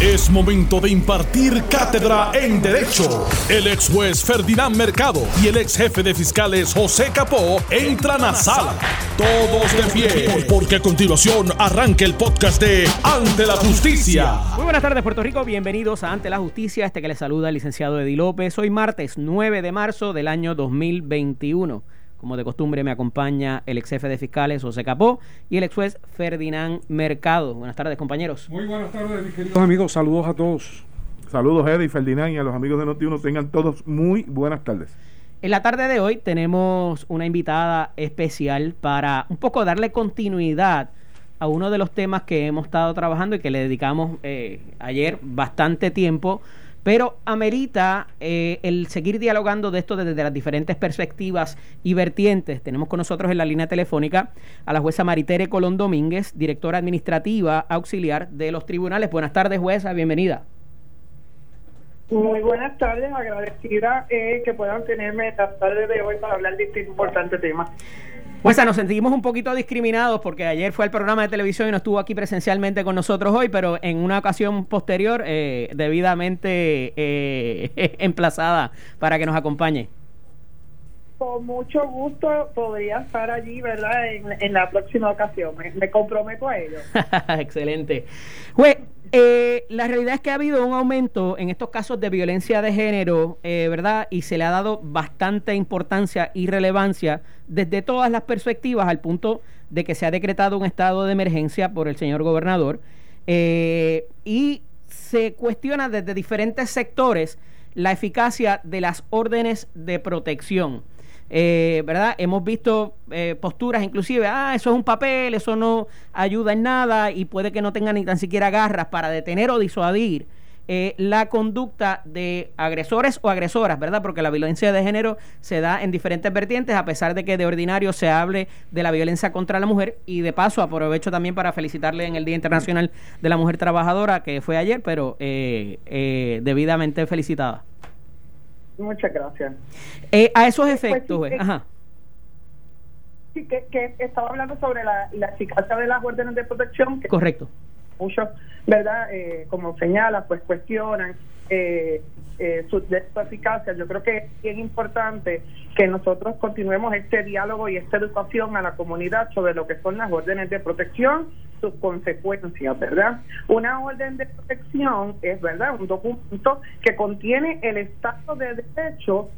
Es momento de impartir cátedra en Derecho. El ex juez Ferdinand Mercado y el ex jefe de fiscales José Capó entran a sala. Todos de pie, porque a continuación arranca el podcast de Ante la Justicia. Muy buenas tardes, Puerto Rico. Bienvenidos a Ante la Justicia. Este que les saluda el licenciado Eddie López. Hoy martes 9 de marzo del año 2021. Como de costumbre me acompaña el ex jefe de fiscales José Capó y el ex juez Ferdinand Mercado. Buenas tardes, compañeros. Muy buenas tardes, mis queridos amigos. Saludos a todos. Saludos, Eddie, Ferdinand y a los amigos de Noti1. Tengan todos muy buenas tardes. En la tarde de hoy tenemos una invitada especial para un poco darle continuidad a uno de los temas que hemos estado trabajando y que le dedicamos eh, ayer bastante tiempo pero amerita eh, el seguir dialogando de esto desde las diferentes perspectivas y vertientes. Tenemos con nosotros en la línea telefónica a la jueza Maritere Colón Domínguez, directora administrativa auxiliar de los tribunales. Buenas tardes, jueza, bienvenida. Muy buenas tardes, agradecida eh, que puedan tenerme esta tarde de hoy para hablar de este importante tema. Pues nos sentimos un poquito discriminados porque ayer fue al programa de televisión y no estuvo aquí presencialmente con nosotros hoy, pero en una ocasión posterior, eh, debidamente eh, emplazada para que nos acompañe. Con mucho gusto podría estar allí, ¿verdad? En, la próxima ocasión. Me, comprometo a ello. Excelente. Pues, eh, la realidad es que ha habido un aumento en estos casos de violencia de género, eh, ¿verdad? Y se le ha dado bastante importancia y relevancia desde todas las perspectivas al punto de que se ha decretado un estado de emergencia por el señor gobernador eh, y se cuestiona desde diferentes sectores la eficacia de las órdenes de protección. Eh, ¿verdad? Hemos visto eh, posturas inclusive, ah, eso es un papel, eso no ayuda en nada y puede que no tenga ni tan siquiera garras para detener o disuadir eh, la conducta de agresores o agresoras, ¿verdad? Porque la violencia de género se da en diferentes vertientes, a pesar de que de ordinario se hable de la violencia contra la mujer. Y de paso aprovecho también para felicitarle en el Día Internacional de la Mujer Trabajadora, que fue ayer, pero debidamente felicitada. Muchas gracias. Eh, a esos pues efectos, sí, ajá. Sí, que, estaba hablando sobre la, la eficacia de las órdenes de protección. Correcto. Muchos, ¿verdad? Eh, como señala, pues cuestionan eh, eh, su, eficacia. Yo creo que es bien importante que nosotros continuemos este diálogo y esta educación a la comunidad sobre lo que son las órdenes de protección, sus consecuencias, ¿verdad? Una orden de protección es, ¿verdad?, un documento que contiene el estado de derecho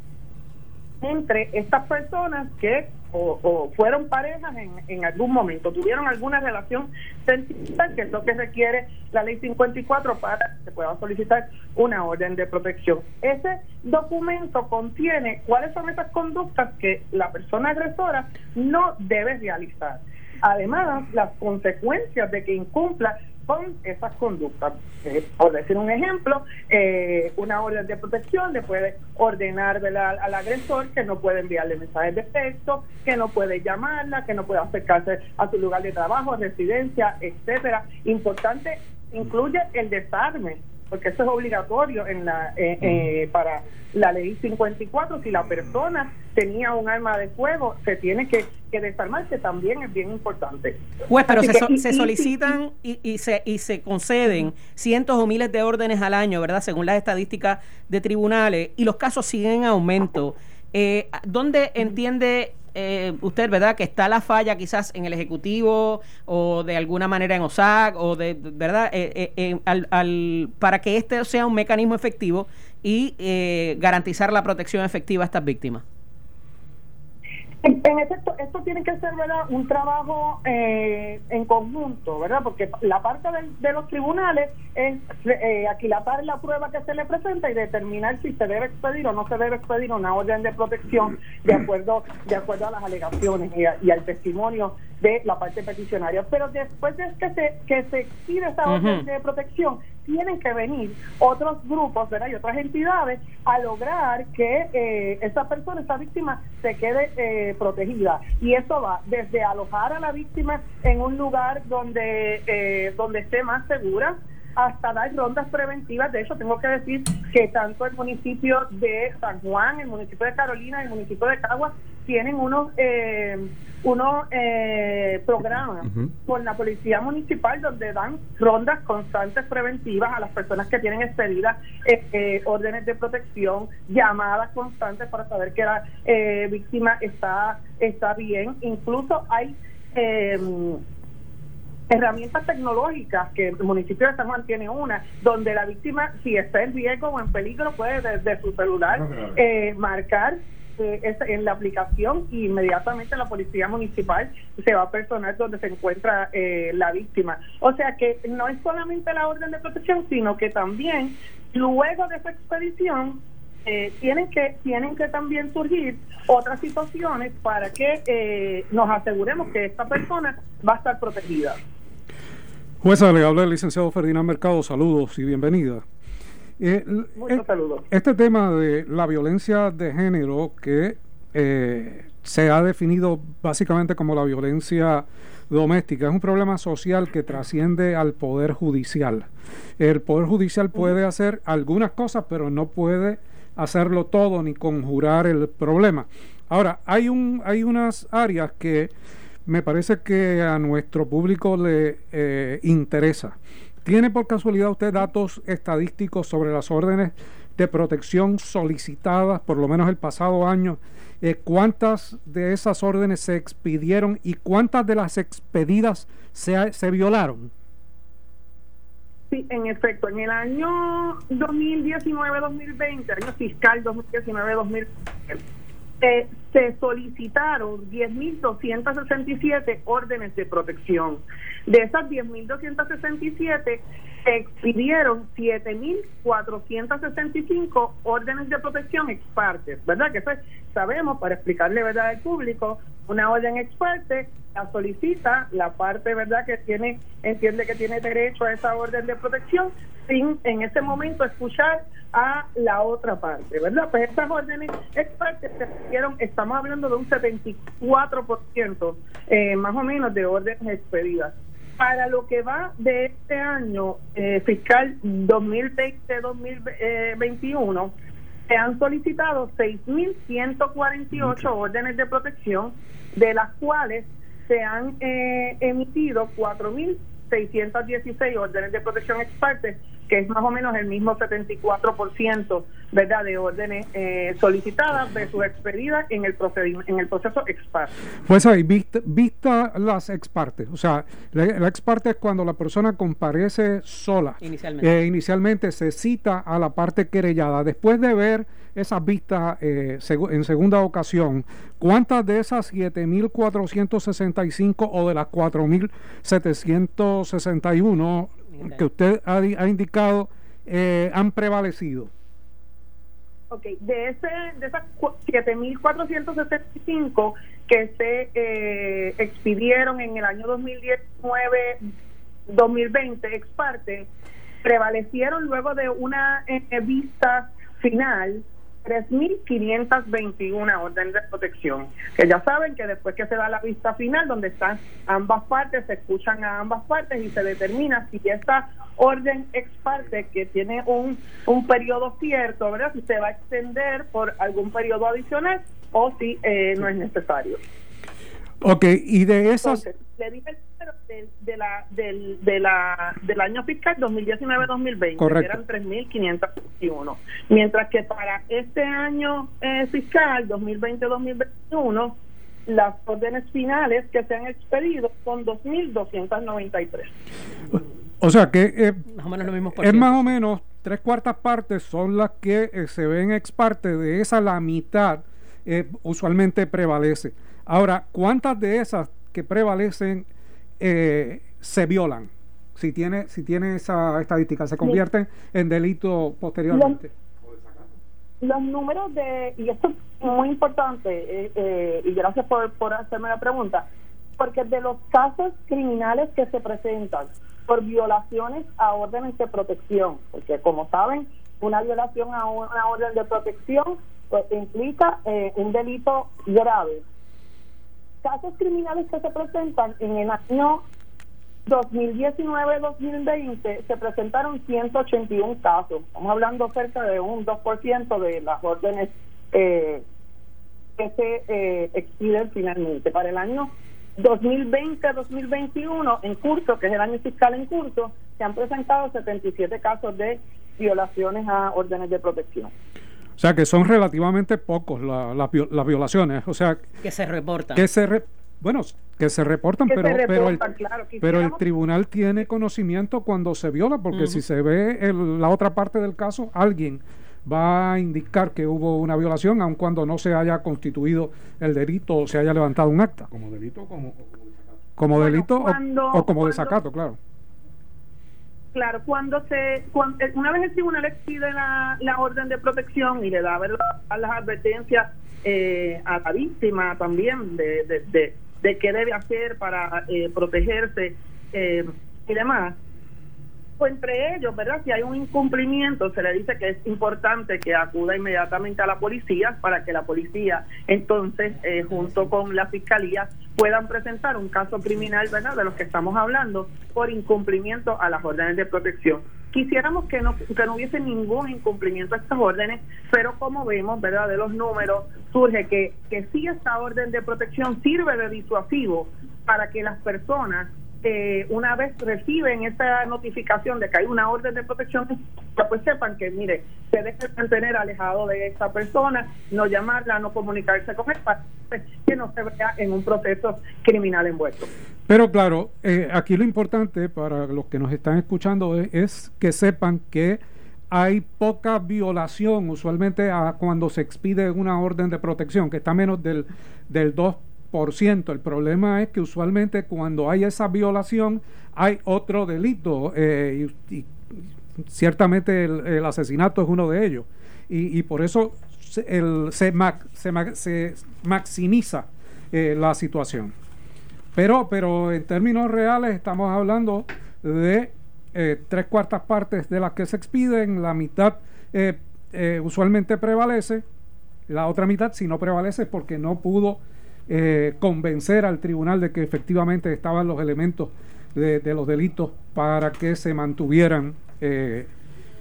entre estas personas que o, fueron parejas en, en, algún momento, tuvieron alguna relación sentimental, que es lo que requiere la ley 54 para que se pueda solicitar una orden de protección. Ese documento contiene cuáles son esas conductas que la persona agresora no debe realizar. Además, las consecuencias de que incumpla con esas conductas. Eh, por decir un ejemplo, eh, una orden de protección le puede ordenar al, agresor que no puede enviarle mensajes de texto, que no puede llamarla, que no puede acercarse a su lugar de trabajo, residencia, etcétera. Importante, incluye el desarme porque eso es obligatorio en la eh, eh, para la ley 54 si la persona tenía un arma de fuego se tiene que, que desarmar que también es bien importante. Pues pero se, se solicitan y, y, se y se conceden cientos o miles de órdenes al año verdad según las estadísticas de tribunales y los casos siguen en aumento. Eh, ¿dónde entiende eh, usted, ¿verdad? Que está la falla quizás en el Ejecutivo o de alguna manera en OSAC o de, ¿verdad? Eh, eh, al, para que este sea un mecanismo efectivo y garantizar la protección efectiva a estas víctimas. En, efecto, esto tiene que ser ¿verdad? un trabajo eh, en conjunto, ¿verdad? Porque la parte de, los tribunales es eh, aquilatar la prueba que se le presenta y determinar si se debe expedir o no se debe expedir una orden de protección de acuerdo de acuerdo a las alegaciones y, al testimonio de la parte peticionaria. Pero después de que se, que se expide esa orden de protección, tienen que venir otros grupos ¿verdad? y otras entidades a lograr que eh, esa persona, esa víctima, se quede eh, protegida. Y eso va desde alojar a la víctima en un lugar donde, eh, donde esté más segura, hasta dar rondas preventivas. De hecho, tengo que decir que tanto el municipio de San Juan, el municipio de Carolina, el municipio de Cagua tienen unos eh, unos eh, programas con la policía municipal donde dan rondas constantes preventivas a las personas que tienen expedidas eh, eh, órdenes de protección, llamadas constantes para saber que la eh, víctima está está bien. Incluso hay eh, herramientas tecnológicas que el municipio de San Juan tiene una, donde la víctima, si está en riesgo o en peligro, puede desde su celular eh, marcar eh, en la aplicación y inmediatamente la policía municipal se va a personar donde se encuentra eh, la víctima. O sea que no es solamente la orden de protección, sino que también luego de esa expedición eh, tienen que tienen que también surgir otras situaciones para que eh, nos aseguremos que esta persona va a estar protegida. Jueza, le habla el licenciado Ferdinand Mercado. Saludos y bienvenida. Eh, Muchos eh, saludos. Este tema de la violencia de género que eh, se ha definido básicamente como la violencia doméstica es un problema social que trasciende al poder judicial. El poder judicial puede hacer algunas cosas, pero no puede hacerlo todo ni conjurar el problema. Ahora, hay un hay unas áreas que me parece que a nuestro público le eh, interesa. ¿Tiene por casualidad usted datos estadísticos sobre las órdenes de protección solicitadas, por lo menos el pasado año? Eh, ¿Cuántas de esas órdenes se expidieron y cuántas de las expedidas se, se violaron? Sí, en efecto, en el año 2019-2020, año fiscal 2019-2020, eh, se solicitaron 10.267 órdenes de protección. De esas 10.267, se expidieron 7.465 órdenes de protección ex parte, ¿verdad? Que eso es- sabemos, para explicarle verdad al público, una orden ex parte la solicita la parte, ¿verdad? Que tiene entiende que tiene derecho a esa orden de protección sin en ese momento escuchar a la otra parte, ¿verdad? Pues estas órdenes ex parte se dieron, estamos hablando de un 74% eh, más o menos de órdenes expedidas. Para lo que va de este año eh, fiscal 2020-2021, se han solicitado 6.148 órdenes de protección, de las cuales se han eh, emitido 4.616 órdenes de protección ex parte, que es más o menos el mismo 74%, ¿verdad?, de órdenes eh, solicitadas versus expedidas en el procedimiento, en el proceso ex parte. Pues ahí, vista, vista las ex partes. O sea, la, la ex parte es cuando la persona comparece sola. Inicialmente. Eh, inicialmente se cita a la parte querellada. Después de ver esas vistas eh, segu- en segunda ocasión, ¿cuántas de esas 7.465 o de las 4.761 que usted ha, di- ha indicado eh, han prevalecido? Ok, de, ese, de esas cu- 7.475 que se eh, expidieron en el año 2019-2020, ex parte, prevalecieron luego de una eh, vista final 3.521 órdenes de protección. Que ya saben que después que se da la vista final, donde están ambas partes, se escuchan a ambas partes y se determina si esta orden ex parte, que tiene un, un periodo cierto, ¿verdad? Si se va a extender por algún periodo adicional o si eh, no es necesario. Ok, y de esas... Entonces, le dije el número de, de la, del, de la, del año fiscal 2019-2020, Correcto. que eran 3.521. Mientras que para este año eh, fiscal 2020-2021, las órdenes finales que se han expedido son 2.293. O sea que eh, Más o menos lo mismo es más o menos tres cuartas partes son las que eh, se ven ex parte de esa la mitad eh, usualmente prevalece. Ahora, ¿cuántas de esas que prevalecen eh, se violan? Si tiene, si tiene esa estadística, se convierten en delito posteriormente. Los números de, y esto es muy importante, eh, eh, y gracias por, por hacerme la pregunta, porque de los casos criminales que se presentan por violaciones a órdenes de protección, porque como saben, una violación a una orden de protección pues, implica eh, un delito grave. Casos criminales que se presentan en el año 2019-2020 se presentaron 181 casos. Estamos hablando cerca de un 2% de las órdenes eh, que se eh, expiden finalmente. Para el año 2020-2021, en curso, que es el año fiscal en curso, se han presentado 77 casos de violaciones a órdenes de protección. O sea que son relativamente pocos la- la las violaciones. O sea, Que se reporta. que se re- bueno, que se reportan, Que se pero, pero, el, reportan, claro, pero el tribunal tiene conocimiento cuando se viola, porque si se ve el- la otra parte del caso, alguien va a indicar que hubo una violación, aun cuando no se haya constituido el delito o se haya levantado un acta, Como delito, como. como Bueno, delito o- o, como cuando- desacato, claro. Claro, cuando se, cuan- eh, una vez el tribunal expide la, la orden de protección y le da ¿verdad? las advertencias eh, a la víctima también de, de, de, de qué debe hacer para eh, protegerse eh, y demás, pues entre ellos, ¿verdad? Si hay un incumplimiento, se le dice que es importante que acuda inmediatamente a la policía para que la policía, entonces, eh, junto con la fiscalía, puedan presentar un caso criminal, ¿verdad? De los que estamos hablando, por incumplimiento a las órdenes de protección. Quisiéramos que no, que no hubiese ningún incumplimiento a estas órdenes, pero como vemos, ¿verdad? De los números, surge que, que sí esta orden de protección sirve de disuasivo para que las personas eh, una vez reciben esta notificación de que hay una orden de protección, pues sepan que, mire, se debe mantener alejado de esta persona, no llamarla, no comunicarse con él, para que no se vea en un proceso criminal envuelto. Pero claro, eh, aquí lo importante para los que nos están escuchando es, es que sepan que hay poca violación usualmente a cuando se expide una orden de protección, que está menos del, del 2%. El problema es que usualmente cuando hay esa violación hay otro delito eh, y, ciertamente el, asesinato es uno de ellos. Y, y por eso se, el- se, mac- se ma- se maximiza eh, la situación. Pero, pero en términos reales estamos hablando de eh, tres cuartas partes de las que se expiden, la mitad usualmente prevalece, la otra mitad si no prevalece es porque no pudo eh, convencer al tribunal de que efectivamente estaban los elementos de, de los delitos para que se mantuvieran, eh,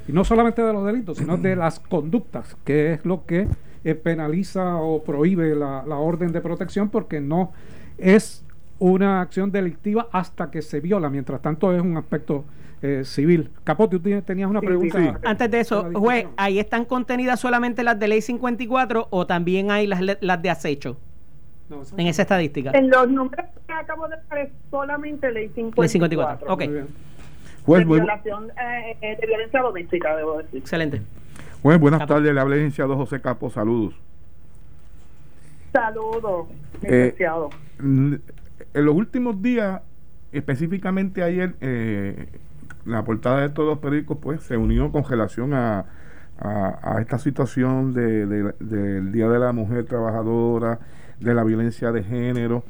y no solamente de los delitos, sino de las conductas, que es lo que eh, penaliza o prohíbe la, la orden de protección porque no es una acción delictiva hasta que se viola, mientras tanto es un aspecto eh, civil. Capote, tú tenías una Sí, pregunta. sí. Antes de eso, juez, ¿ahí están contenidas solamente las de ley 54 o también hay las, le- las de acecho No, en esa estadística? En los números que acabo de dar solamente ley 54. Ley 54, ok. Juez, de muy- violación eh, eh, de violencia doméstica, debo decir. Excelente. juez, buenas Capo. tardes. Le habla el licenciado José Capo. Saludos. Saludos, Eh, licenciado. En los últimos días, específicamente ayer, eh, la portada de todos los periódicos pues se unió con relación a, a- a esta situación de- de- del Día de la Mujer Trabajadora, de la violencia de género,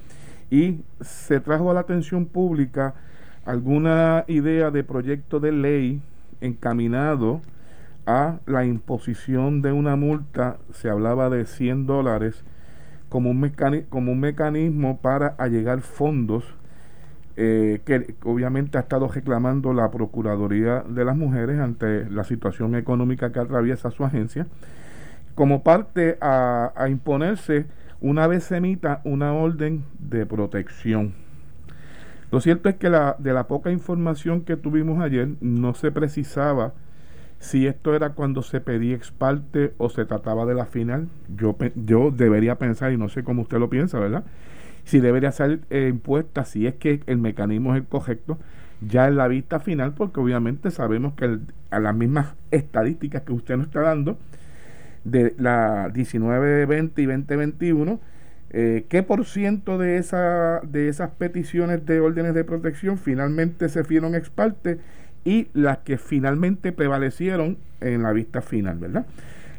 y se trajo a la atención pública alguna idea de proyecto de ley encaminado a la imposición de una multa, se hablaba de 100 dólares, como un, mecanismo para allegar fondos eh, que obviamente ha estado reclamando la Procuraduría de las Mujeres ante la situación económica que atraviesa su agencia, como parte a imponerse una vez se emita una orden de protección. Lo cierto es que de la poca información que tuvimos ayer no se precisaba si esto era cuando se pedía ex parte o se trataba de la final. Yo, yo debería pensar, y no sé cómo usted lo piensa, ¿verdad? Si debería ser eh, impuesta, si es que el mecanismo es el correcto, ya en la vista final, porque obviamente sabemos que a las mismas estadísticas que usted nos está dando, de la 1920 y 2021, eh, ¿qué por ciento de, esa, de esas peticiones de órdenes de protección finalmente se fueron ex parte y las que finalmente prevalecieron en la vista final, ¿verdad?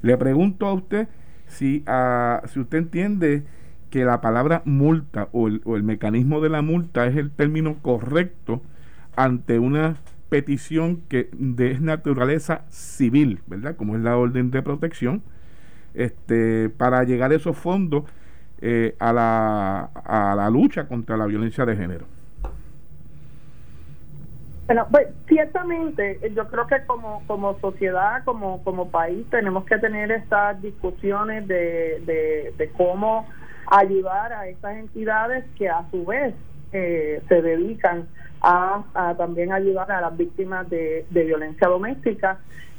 Le pregunto a usted si, ah, si usted entiende que la palabra multa o el, o el mecanismo de la multa es el término correcto ante una petición que de naturaleza civil, ¿verdad? Como es la orden de protección, este, para llegar a esos fondos eh, a, la, a la lucha contra la violencia de género. Bueno, pues ciertamente eh, yo creo que como, como sociedad, como, como país, tenemos que tener estas discusiones de, de, cómo ayudar a estas entidades que a su vez eh, se dedican a, también ayudar a las víctimas de, violencia doméstica.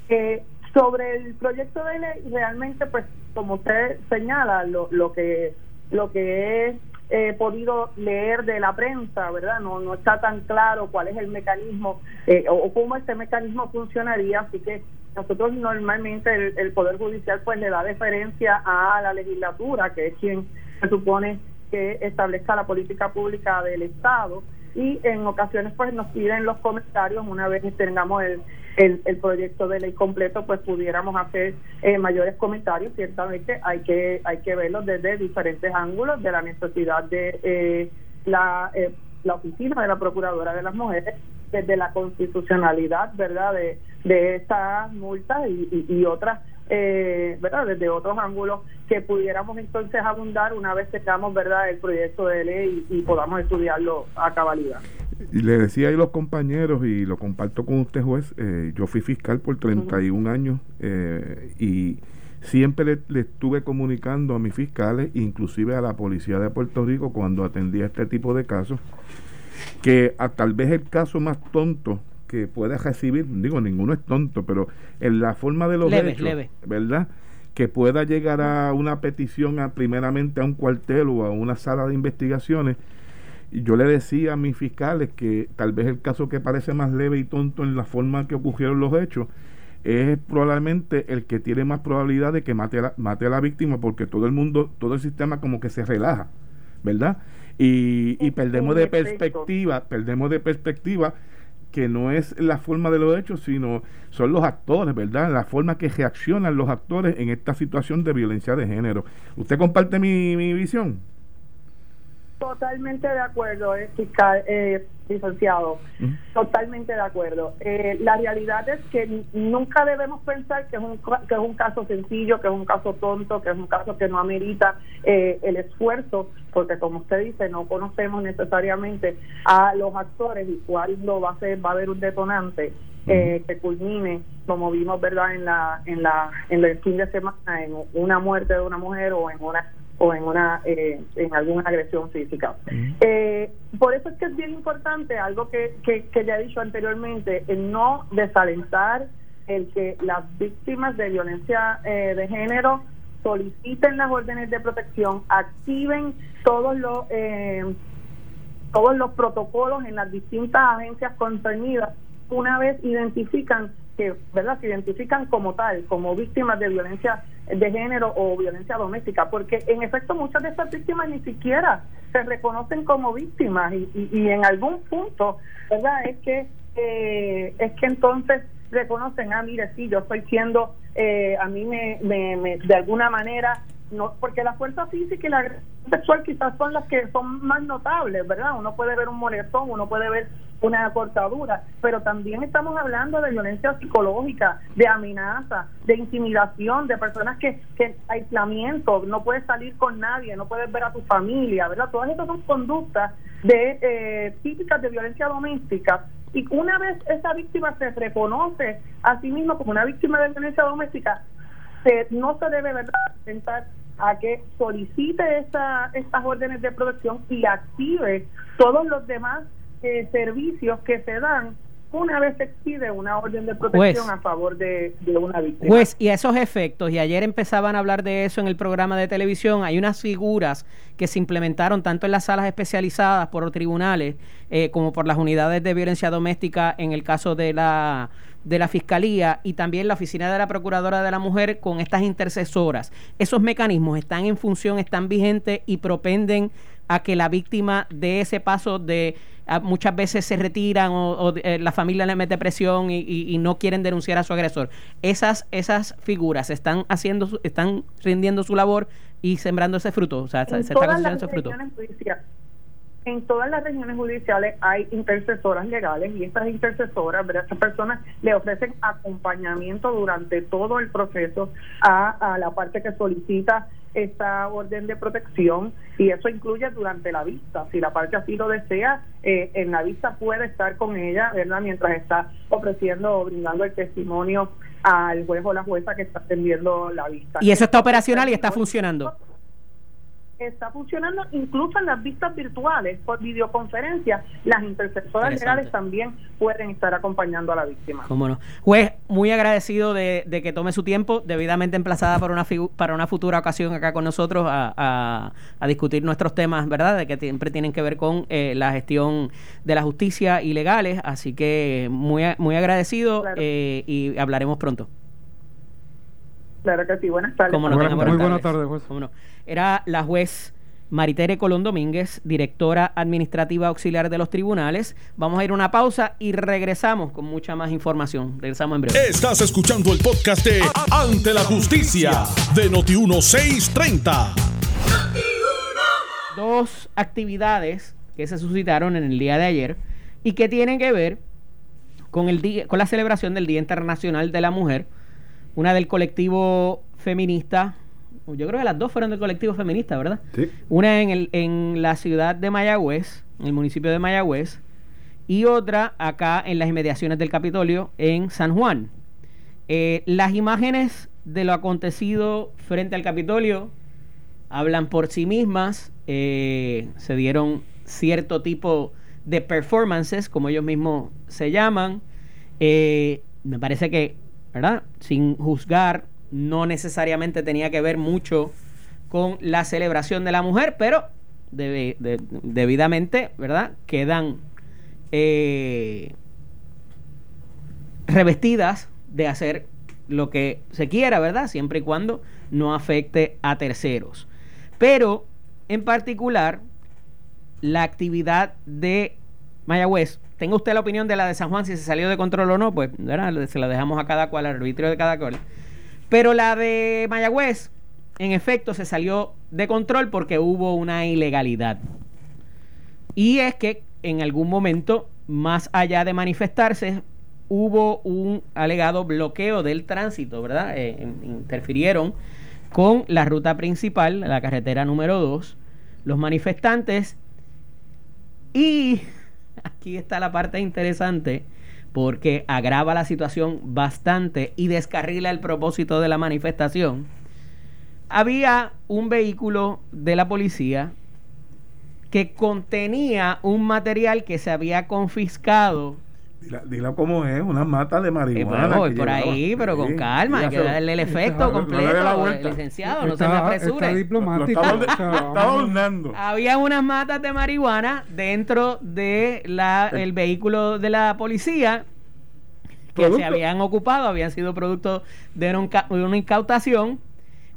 Eh, sobre el proyecto de ley, realmente, pues como usted señala, lo, lo que lo que he podido leer de la prensa, ¿verdad? No, no está tan claro cuál es el mecanismo eh, o, cómo este mecanismo funcionaría, así que nosotros normalmente el, Poder Judicial pues le da deferencia a la legislatura, que es quien se supone que establezca la política pública del Estado y en ocasiones pues nos piden los comentarios una vez que tengamos el, el, el, proyecto de ley completo, pues pudiéramos hacer eh, mayores comentarios. Ciertamente hay que hay que verlo desde diferentes ángulos de la necesidad de eh, la, eh, la oficina de la Procuradora de las Mujeres, desde la constitucionalidad, ¿verdad?, de, de estas multas y, y, otras eh, ¿verdad? Desde otros ángulos que pudiéramos entonces abundar una vez tengamos, ¿verdad?, el proyecto de ley y podamos estudiarlo a cabalidad. Y le decía a los compañeros, y lo comparto con usted, juez, eh, yo fui fiscal por 31 años eh, y siempre le, estuve comunicando a mis fiscales, inclusive a la policía de Puerto Rico, cuando atendía este tipo de casos, que a, tal vez el caso más tonto que pueda recibir, digo, ninguno es tonto, pero en la forma de los hechos, ¿verdad? Que pueda llegar a una petición a, primeramente a un cuartel o a una sala de investigaciones, y yo le decía a mis fiscales que tal vez el caso que parece más leve y tonto en la forma que ocurrieron los hechos es probablemente el que tiene más probabilidad de que mate a la, mate a la víctima porque todo el mundo, todo el sistema como que se relaja, ¿verdad? Y, y perdemos de perspectiva, perdemos de perspectiva que no es la forma de los hechos, sino son los actores, ¿verdad? La forma que reaccionan los actores en esta situación de violencia de género. ¿Usted comparte mi, mi visión? Totalmente de acuerdo, eh, fiscal, eh, licenciado. Totalmente de acuerdo. Eh, la realidad es que nunca debemos pensar que es, un, que es un caso sencillo, que es un caso tonto, que es un caso que no amerita eh, el esfuerzo, porque como usted dice, no conocemos necesariamente a los actores y cuál lo va a ser, va a haber un detonante. Eh, que culmine como vimos verdad en la en la en el fin de semana en una muerte de una mujer o en una o en una eh, en alguna agresión física. Eh, por eso es que es bien importante algo que, que, que ya he dicho anteriormente, el no desalentar el que las víctimas de violencia eh, de género soliciten las órdenes de protección, activen todos los todos los protocolos en las distintas agencias concernidas una vez identifican que verdad se identifican como tal, como víctimas de violencia de género o violencia doméstica, porque en efecto muchas de estas víctimas ni siquiera se reconocen como víctimas y, y, en algún punto, verdad, es que eh, es que entonces reconocen, ah, mire, sí, yo estoy siendo, eh, a mí me, me, de alguna manera no porque la fuerza física y la agresión sexual quizás son las que son más notables, ¿verdad? Uno puede ver un moretón, uno puede ver una cortadura, pero también estamos hablando de violencia psicológica, de amenaza, de intimidación, de personas que, que aislamiento, no puedes salir con nadie, no puedes ver a tu familia, ¿verdad? Todas estas son conductas de eh, típicas de violencia doméstica y una vez esa víctima se reconoce a sí misma como una víctima de violencia doméstica, se, no se debe ¿verdad? sentar a que solicite esa, estas órdenes de protección y active todos los demás eh, servicios que se dan una vez se expide una orden de protección a favor de, una víctima. Pues, y esos efectos, y ayer empezaban a hablar de eso en el programa de televisión, hay unas figuras que se implementaron tanto en las salas especializadas por los tribunales eh, como por las unidades de violencia doméstica en el caso de la de la Fiscalía y también la Oficina de la Procuradora de la Mujer con estas intercesoras. Esos mecanismos están en función, están vigentes y propenden a que la víctima de ese paso de muchas veces se retiran o, eh, la familia le mete presión y, no quieren denunciar a su agresor. Esas esas figuras están haciendo están rindiendo su labor y sembrando ese fruto, o sea, se está cosechando ese fruto en todas las regiones judiciales hay intercesoras legales y estas intercesoras, ¿verdad? estas personas le ofrecen acompañamiento durante todo el proceso a, la parte que solicita esta orden de protección y eso incluye durante la vista. Si la parte así lo desea, eh, en la vista puede estar con ella, ¿verdad? Mientras está ofreciendo o brindando el testimonio al juez o la jueza que está atendiendo la vista. Y eso está operacional y está funcionando está funcionando incluso en las vistas virtuales por videoconferencia las intercesoras legales también pueden estar acompañando a la víctima. Cómo no. Juez muy agradecido de, que tome su tiempo debidamente emplazada para una para una futura ocasión acá con nosotros a, discutir nuestros temas verdad de que siempre tienen que ver con eh, la gestión de la justicia y legales así que muy muy agradecido eh, y hablaremos pronto Claro que sí, buenas tardes. muy buenas tardes, juez. Era la juez Maritere Colón Domínguez, directora administrativa auxiliar de los tribunales. Vamos a ir a una pausa y regresamos con mucha más información. Regresamos en breve. Estás escuchando el podcast de Ante la Justicia de Noti1630. Dos actividades que se suscitaron en el día de ayer y que tienen que ver con, el día, con la celebración del Día Internacional de la Mujer, una del colectivo feminista yo creo que las dos fueron del colectivo feminista, ¿verdad? Sí. Una en, el, en la ciudad de Mayagüez, en el municipio de Mayagüez, y otra acá en las inmediaciones del Capitolio, en San Juan. Eh, las imágenes de lo acontecido frente al Capitolio hablan por sí mismas. Eh, se dieron cierto tipo de performances, como ellos mismos se llaman. Eh, me parece que, ¿verdad? Sin juzgar no necesariamente tenía que ver mucho con la celebración de la mujer, pero debidamente, ¿verdad? Quedan eh, revestidas de hacer lo que se quiera, ¿verdad? Siempre y cuando no afecte a terceros. Pero, en particular, la actividad de Mayagüez, tenga usted la opinión de la de San Juan, si se salió de control o no, pues se la dejamos a cada cual, al arbitrio de cada cual. Pero la de Mayagüez, en efecto, se salió de control porque hubo una ilegalidad. Y es que en algún momento, más allá de manifestarse, hubo un alegado bloqueo del tránsito, ¿verdad? Eh, interfirieron con la ruta principal, la carretera número 2, los manifestantes. Y aquí está la parte interesante porque agrava la situación bastante y descarrila el propósito de la manifestación. Había un vehículo de la policía que contenía un material que se había confiscado Dilo como es, una mata de marihuana. voy por ahí, pero con calma, hay que darle el efecto completo, licenciado, no se me apresure. diplomático. Había unas matas de marihuana dentro de la, el vehículo de la policía que se habían ocupado, habían sido producto de una incautación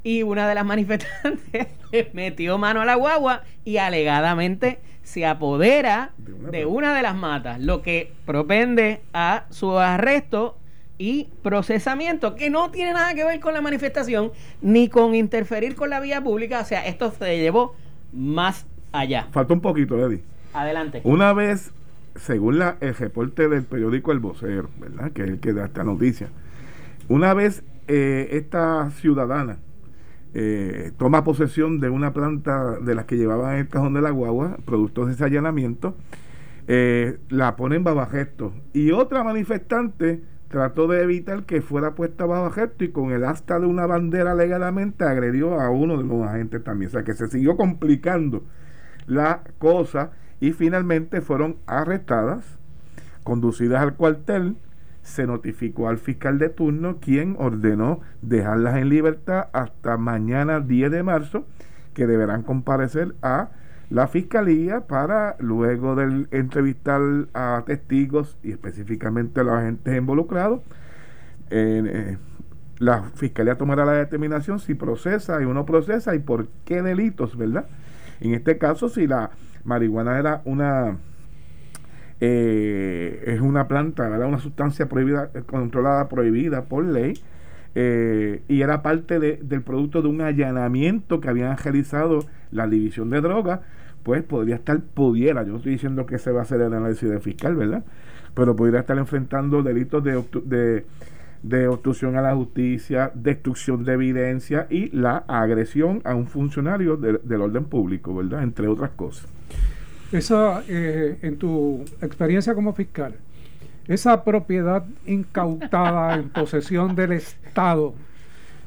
y una de las manifestantes metió mano a la guagua y alegadamente se apodera de una, de las matas, lo que propende a su arresto y procesamiento, que no tiene nada que ver con la manifestación ni con interferir con la vía pública. O sea, esto se llevó más allá. Falta un poquito, Eddie. Adelante. Una vez, según la, el reporte del periódico El Vocero, ¿verdad? Que es el que da esta noticia, una vez eh, esta ciudadana eh, toma posesión de una planta de las que llevaban el cajón de la guagua, productos de ese allanamiento, eh, la pone en babajesto. Y otra manifestante trató de evitar que fuera puesta babajesto y con el asta de una bandera legalmente agredió a uno de los agentes también. O sea que se siguió complicando la cosa y finalmente fueron arrestadas, conducidas al cuartel se notificó al fiscal de turno quien ordenó dejarlas en libertad hasta mañana 10 de marzo que deberán comparecer a la fiscalía para luego de entrevistar a testigos y específicamente a los agentes involucrados eh, la fiscalía tomará la determinación si procesa y uno procesa y por qué delitos, ¿verdad? En este caso, si la marihuana era una eh, es una planta, era una sustancia prohibida, controlada, prohibida por ley, eh, y era parte del producto de un allanamiento que habían realizado la división de drogas, pues podría estar, pudiera, yo no estoy diciendo que se va a hacer el análisis de fiscal, ¿verdad? Pero podría estar enfrentando delitos de, de obstrucción a la justicia, destrucción de evidencia y la agresión a un funcionario del orden público, ¿verdad? Entre otras cosas. Esa, eh, en tu experiencia como fiscal, esa propiedad incautada en posesión del Estado,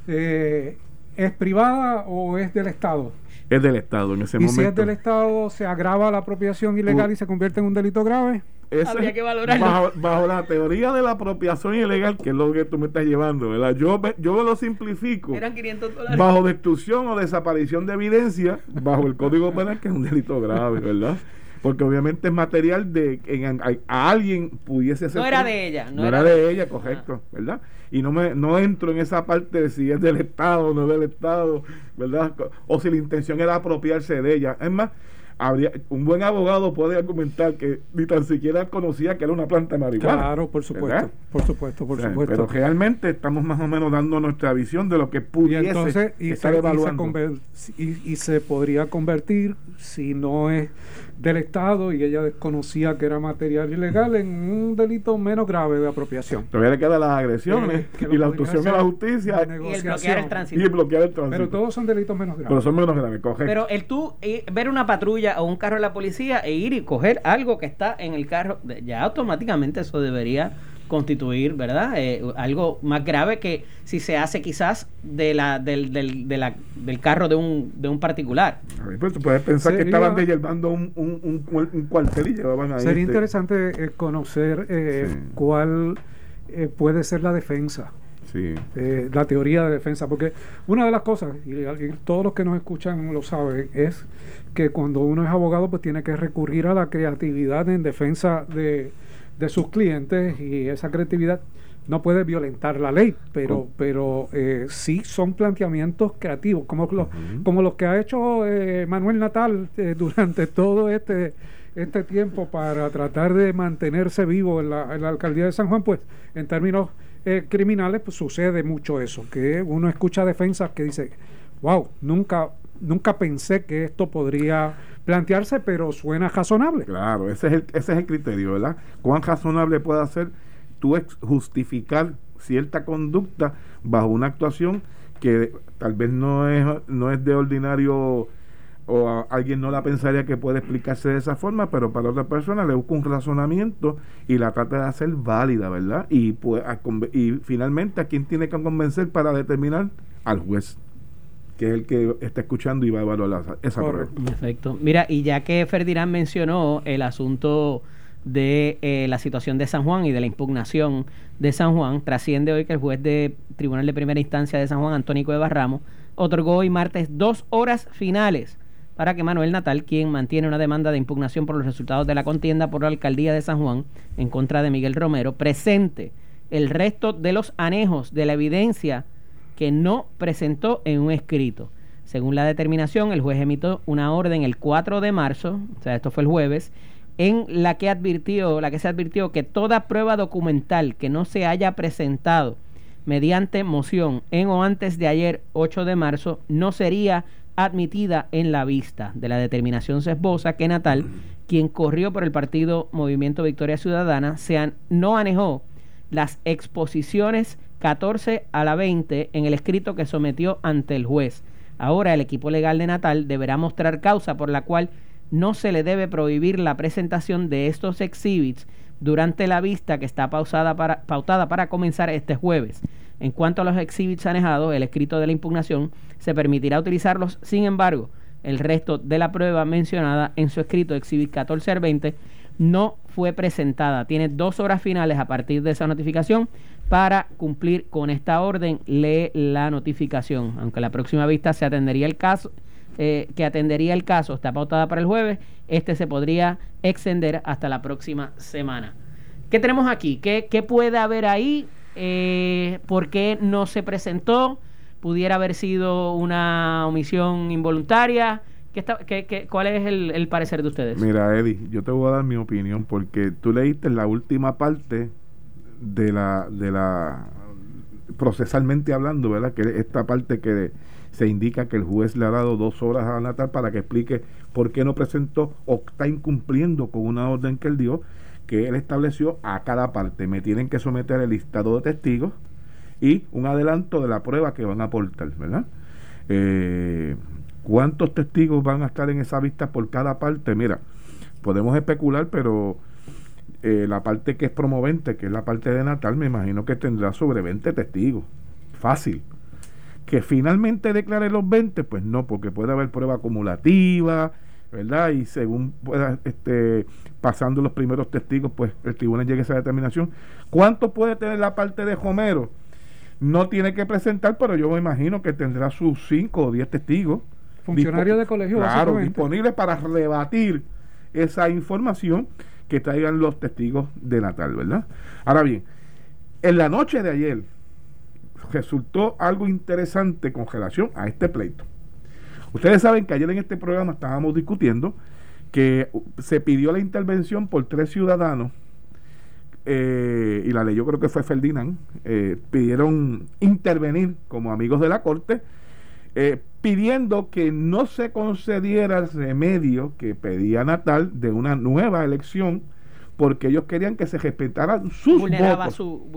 eh, ¿es privada o es del Estado? Es del Estado en ese ¿Y momento. si es del Estado, se agrava la apropiación ilegal y se convierte en un delito grave? Habría que valorarlo. Bajo, bajo, la teoría de la apropiación ilegal, que es lo que tú me estás llevando, ¿verdad? Yo, yo lo simplifico. Eran 500 dólares. Bajo destrucción o desaparición de evidencia, bajo el Código Penal, que es un delito grave, ¿verdad? Porque obviamente es material de que a, alguien pudiese ser. No era de ella. No, era, de, ella, correcto, ¿verdad? Y no me no entro en esa parte de si es del Estado o no del Estado, ¿verdad? O si la intención era apropiarse de ella. Es más, habría un buen abogado puede argumentar que ni tan siquiera conocía que era una planta de marihuana. Claro, por supuesto, por supuesto, por supuesto. Pero realmente estamos más o menos dando nuestra visión de lo que pudiese y entonces, y estar se, evaluando. Y, se podría convertir, si no es del Estado y ella desconocía que era material ilegal, en un delito menos grave de apropiación. Todavía le quedan las agresiones eh, y la obstrucción a la justicia y el bloquear el tránsito. Y el bloquear el tránsito. Pero todos son delitos menos graves. Pero son menos graves, correcto. Pero el tú eh, ver una patrulla o un carro de la policía e ir y coger algo que está en el carro, ya automáticamente eso debería constituir, ¿verdad? Eh, algo más grave que si se hace quizás de la, del, del, de la, del carro de un, de un particular. pues tú puedes pensar que estaban llevando un, un, un, cuartel y llevaban ahí. Sería este interesante eh, conocer eh, cuál puede ser la defensa. Sí. la teoría de defensa, porque una de las cosas, y, y todos los que nos escuchan lo saben, es que cuando uno es abogado pues tiene que recurrir a la creatividad en defensa de, de sus clientes y esa creatividad no puede violentar la ley, pero, oh. pero eh, sí son planteamientos creativos, como los, como los que ha hecho eh, Manuel Natal eh, durante todo este, este tiempo para tratar de mantenerse vivo en la, en la alcaldía de San Juan, pues en términos criminales pues sucede mucho eso, que uno escucha defensas que dice, wow, nunca, nunca pensé que esto podría plantearse, pero suena razonable. Claro, ese es el, ese es el criterio, ¿verdad? ¿Cuán razonable puede ser tú justificar cierta conducta bajo una actuación que tal vez no es, no es de ordinario o alguien no la pensaría que puede explicarse de esa forma, pero para otra persona le busca un razonamiento y la trata de hacer válida, ¿verdad? Y, pues, y finalmente a quién tiene que convencer para determinar al juez que es el que está escuchando y va a evaluar esa prueba. Perfecto. Mira, y ya que Ferdinand mencionó el asunto de eh, la situación de San Juan y de la impugnación de San Juan, trasciende hoy que el juez de Tribunal de Primera Instancia de San Juan, Antónico de Barramo, otorgó hoy martes dos horas finales para que Manuel Natal, quien mantiene una demanda de impugnación por los resultados de la contienda por la alcaldía de San Juan en contra de Miguel Romero, presente el resto de los anejos de la evidencia que no presentó en un escrito. Según la determinación, el juez emitió una orden el 4 de marzo, o sea, esto fue el jueves, en la que advirtió, la que se advirtió que toda prueba documental que no se haya presentado mediante moción en o antes de ayer 8 de marzo no sería admitida en la vista de la determinación sesbosa que Natal, quien corrió por el partido Movimiento Victoria Ciudadana, se no anejó las exposiciones 14 a la 20 en el escrito que sometió ante el juez. Ahora el equipo legal de Natal deberá mostrar causa por la cual no se le debe prohibir la presentación de estos exhibits durante la vista que está pausada para, pautada para comenzar este jueves. En cuanto a los exhibits anejados, el escrito de la impugnación se permitirá utilizarlos, sin embargo, el resto de la prueba mencionada en su escrito exhibit 14 al 20 no fue presentada. Tiene dos horas finales a partir de esa notificación para cumplir con esta orden. Lee la notificación. Aunque la próxima vista se atendería el caso, eh, que atendería el caso está pautada para el jueves, este se podría extender hasta la próxima semana. ¿Qué tenemos aquí? ¿Qué, qué puede haber ahí? Eh, ¿Por qué no se presentó? ¿Pudiera haber sido una omisión involuntaria? ¿Qué cuál es el, parecer de ustedes? Mira, Eddie, yo te voy a dar mi opinión porque tú leíste la última parte de la, de la procesalmente hablando, ¿verdad? Que esta parte que se indica que el juez le ha dado dos horas a Natal para que explique por qué no presentó o está incumpliendo con una orden que él dio, que él estableció a cada parte. Me tienen que someter el listado de testigos y un adelanto de la prueba que van a aportar, ¿verdad? Eh, ¿Cuántos testigos van a estar en esa vista por cada parte? Mira, podemos especular, pero eh, la parte que es promovente, que es la parte de Natal, me imagino que tendrá sobre 20 testigos. Fácil. Que finalmente declare los 20, pues no, porque puede haber prueba acumulativa, ¿verdad? Y según pueda, este, pasando los primeros testigos, pues el tribunal llegue a esa determinación. ¿Cuánto puede tener la parte de Homero? No tiene que presentar, pero yo me imagino que tendrá sus 5 o 10 testigos. Funcionarios de colegio, claro, disponibles para rebatir esa información que traigan los testigos de Natal, ¿verdad? Ahora bien, en la noche de ayer resultó algo interesante con relación a este pleito. Ustedes saben que ayer en este programa estábamos discutiendo que se pidió la intervención por tres ciudadanos eh, y la ley yo creo que fue Ferdinand, eh, pidieron intervenir como amigos de la Corte, eh, pidiendo que no se concediera el remedio que pedía Natal de una nueva elección porque ellos querían que se respetaran sus Vulneraba votos. Su,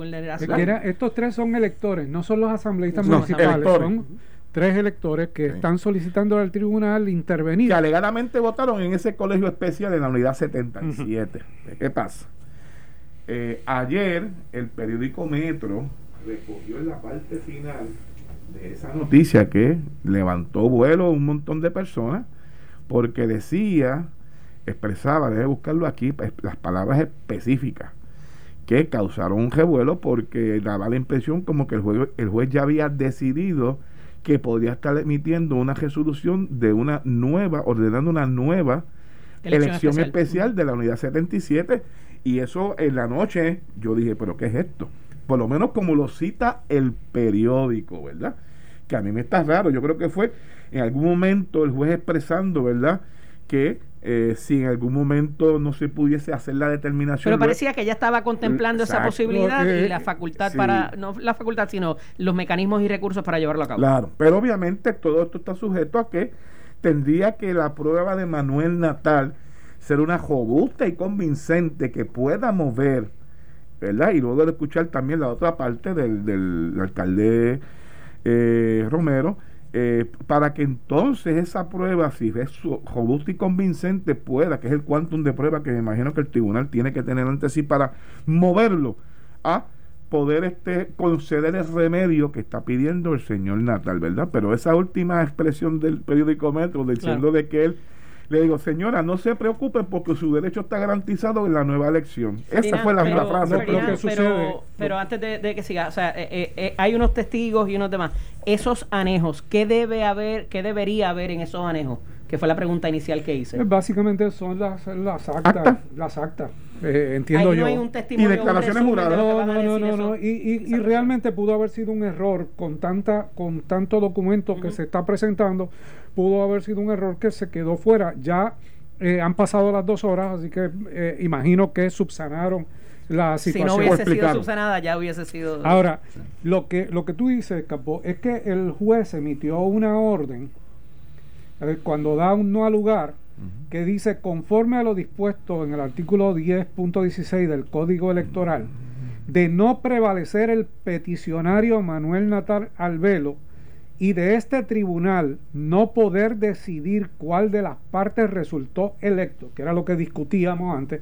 estos tres son electores, no son los asambleístas municipales, son tres electores que están solicitando al tribunal intervenir. Que alegadamente votaron en ese colegio especial de la unidad 77. ¿Qué pasa? Eh, ayer el periódico Metro recogió en la parte final de esa noticia que levantó vuelo un montón de personas porque decía, expresaba, debe buscarlo aquí, las palabras específicas que causaron un revuelo porque daba la impresión como que el juez, el juez ya había decidido que podía estar emitiendo una resolución de una nueva, ordenando una nueva elección, especial. de la unidad 77 y eso en la noche yo dije, pero ¿qué es esto? Por lo menos como lo cita el periódico, ¿verdad? que a mí me está raro. Yo creo que fue en algún momento el juez expresando, ¿verdad? Que eh, si en algún momento no se pudiese hacer la determinación. Pero parecía que ya estaba contemplando esa posibilidad y la facultad para, no la facultad, sino los mecanismos y recursos para llevarlo a cabo. Claro, pero obviamente todo esto está sujeto a que tendría que la prueba de Manuel Natal ser una robusta y convincente que pueda mover, ¿verdad? Y luego de escuchar también la otra parte del, del alcalde eh, Romero, eh, para que entonces esa prueba, si es robusta y convincente, pueda, que es el quantum de prueba que me imagino que el tribunal tiene que tener ante sí para moverlo a poder este conceder el remedio que está pidiendo el señor Natal, ¿verdad? Pero esa última expresión del periódico Metro diciendo de que él le digo, señora, no se preocupen porque su derecho está garantizado en la nueva elección. Esa fue la, frase. pero, pero, antes de, que siga, o sea, eh, eh, eh, hay unos testigos y unos demás. Esos anejos, ¿qué debe haber, qué debería haber en esos anejos? Que fue la pregunta inicial que hice. Básicamente son las, las actas. Las actas. Entiendo yo. y declaraciones juradas. No, no, no, no, Y, y, realmente pudo haber sido un error con tanta, con tanto documento que se está presentando pudo haber sido un error que se quedó fuera. Ya eh, han pasado las dos horas, así que eh, imagino que subsanaron la situación. Si no hubiese sido subsanada, ya hubiese sido. Ahora, lo que, lo que tú dices, Capo, es que el juez emitió una orden eh, cuando da un no al lugar que dice conforme a lo dispuesto en el artículo 10.16 del Código Electoral de no prevalecer el peticionario Manuel Natal Albelo y de este tribunal no poder decidir cuál de las partes resultó electo, que era lo que discutíamos antes,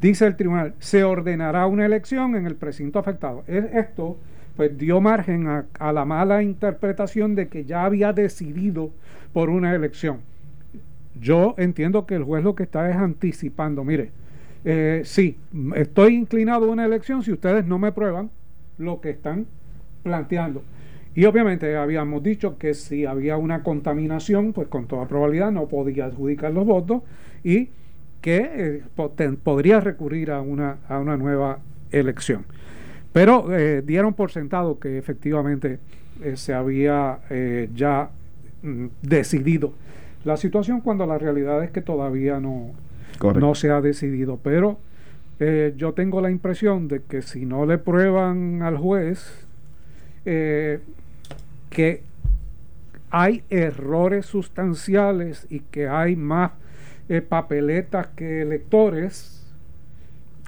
dice el tribunal, se ordenará una elección en el precinto afectado. Esto pues dio margen a, la mala interpretación de que ya había decidido por una elección. Yo entiendo que el juez lo que está es anticipando, mire, eh, sí, estoy inclinado a una elección si ustedes no me prueban lo que están planteando. Y obviamente habíamos dicho que si había una contaminación, pues con toda probabilidad no podía adjudicar los votos y que eh, podría recurrir a una, a una nueva elección. Pero eh, dieron por sentado que efectivamente se había ya mm, decidido la situación cuando la realidad es que todavía no, no se ha decidido. Pero yo tengo la impresión de que si no le prueban al juez, que hay errores sustanciales y que hay más eh, papeletas que electores,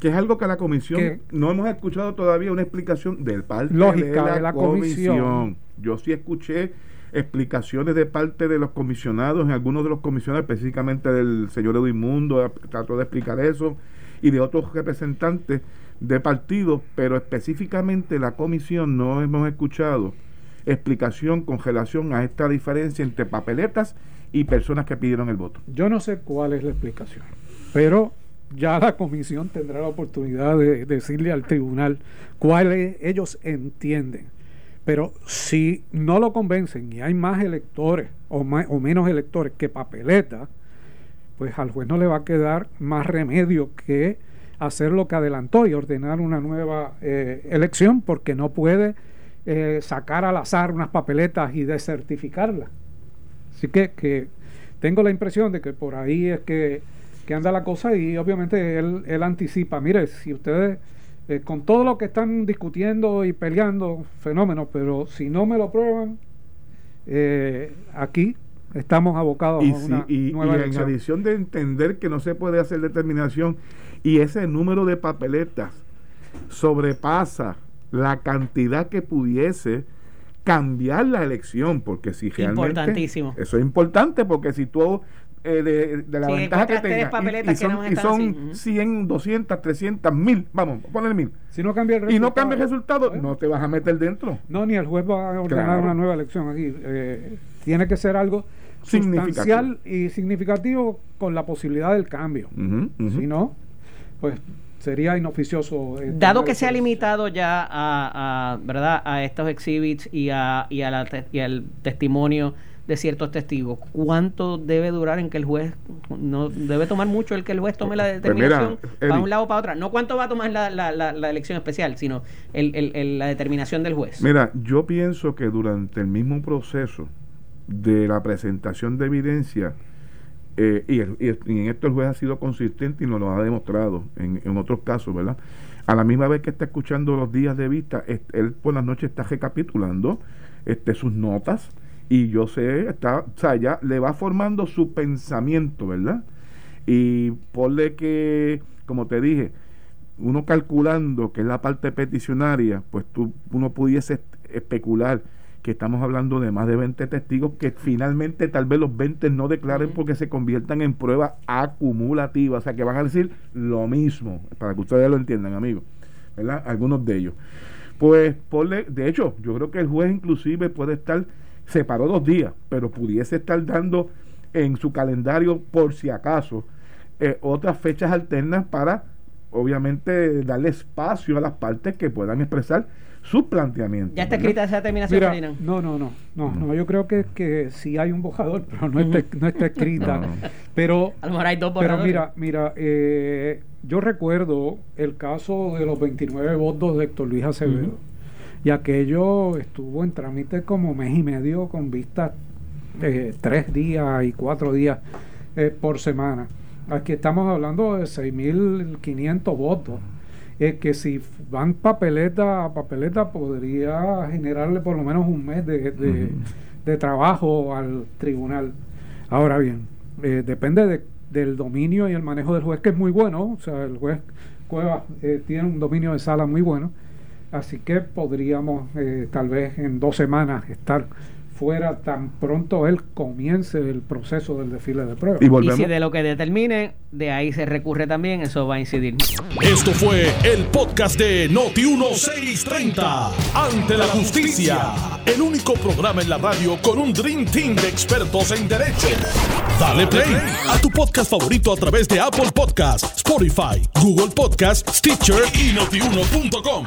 que es algo que la comisión no hemos escuchado todavía una explicación del parte lógica de la, comisión. Yo sí escuché explicaciones de parte de los comisionados, en algunos de los comisionados, específicamente del señor Edwin Mundo, trató de explicar eso, y de otros representantes de partidos, pero específicamente la comisión no hemos escuchado explicación con relación a esta diferencia entre papeletas y personas que pidieron el voto. Yo no sé cuál es la explicación, pero ya la comisión tendrá la oportunidad de decirle al tribunal cuáles ellos entienden. Pero si no lo convencen y hay más electores o, o menos electores que papeletas, pues al juez no le va a quedar más remedio que hacer lo que adelantó y ordenar una nueva eh, elección porque no puede eh, sacar al azar unas papeletas y desertificarlas. Así que, que tengo la impresión de que por ahí es que, anda la cosa y obviamente él, él anticipa, mire, si ustedes, eh, con todo lo que están discutiendo y peleando, fenómenos, pero si no me lo prueban, aquí estamos abocados a una y, nueva y en adición de entender que no se puede hacer determinación y ese número de papeletas sobrepasa la cantidad que pudiese cambiar la elección, porque si realmente Importantísimo. eso es importante, porque si tú eh, de, la ventaja que tengas y, son, y son 100, 200, 300, 1000, vamos, poner 1000. Si no cambia el y no cambia el resultado, no te vas a meter dentro. No, ni el juez va a ordenar una nueva elección aquí. Eh, tiene que ser algo sustancial y significativo con la posibilidad del cambio. Si no, pues sería inoficioso. Eh, Dado que se ha limitado ya a, ¿verdad? a estos exhibits y, a, y, a y al testimonio de ciertos testigos, ¿cuánto debe durar en que el juez, no debe tomar mucho el que el juez tome la pues determinación para un lado o para otro? No cuánto va a tomar la, la, la, elección especial, sino el, la determinación del juez. Mira, yo pienso que durante el mismo proceso de la presentación de evidencia, eh, y, en esto el juez ha sido consistente y nos lo ha demostrado en, en, otros casos, ¿verdad? A la misma vez que está escuchando los días de vista, él por la noche está recapitulando este, sus notas y yo sé, está, o sea, ya le va formando su pensamiento, ¿verdad? Y ponle que, como te dije, uno calculando que es la parte peticionaria, pues tú, uno pudiese especular que estamos hablando de más de 20 testigos que finalmente tal vez los 20 no declaren porque se conviertan en pruebas acumulativas, o sea que van a decir lo mismo, para que ustedes lo entiendan, amigos, ¿verdad? Algunos de ellos. Pues, de hecho, yo creo que el juez inclusive puede estar, separó dos días, pero pudiese estar dando en su calendario, por si acaso, eh, otras fechas alternas para, obviamente, darle espacio a las partes que puedan expresar su planteamiento. ¿Ya está escrita esa determinación, No, no, no, no, no, yo creo que, que sí hay un bojador, pero no está, no está escrita. Pero, a lo mejor hay dos Pero mira, mira, eh, yo recuerdo el caso de los 29 votos de Héctor Luis Acevedo, y aquello estuvo en trámite como mes y medio con vistas eh, tres días y cuatro días eh, por semana. Aquí estamos hablando de 6.500 votos es que si van papeleta a papeleta podría generarle por lo menos un mes de, de, trabajo al tribunal. Ahora bien, eh, depende de, del dominio y el manejo del juez, que es muy bueno, o sea, el juez Cueva eh, tiene un dominio de sala muy bueno, así que podríamos eh, tal vez en dos semanas estar fuera tan pronto él comience el proceso del desfile de pruebas. Y, si de lo que determine, de ahí se recurre también, eso va a incidir. Esto fue el podcast de Noti1630. Ante la justicia. El único programa en la radio con un Dream Team de expertos en derecho. Dale play a tu podcast favorito a través de Apple Podcasts, Spotify, Google Podcasts, Stitcher y notiuno.com.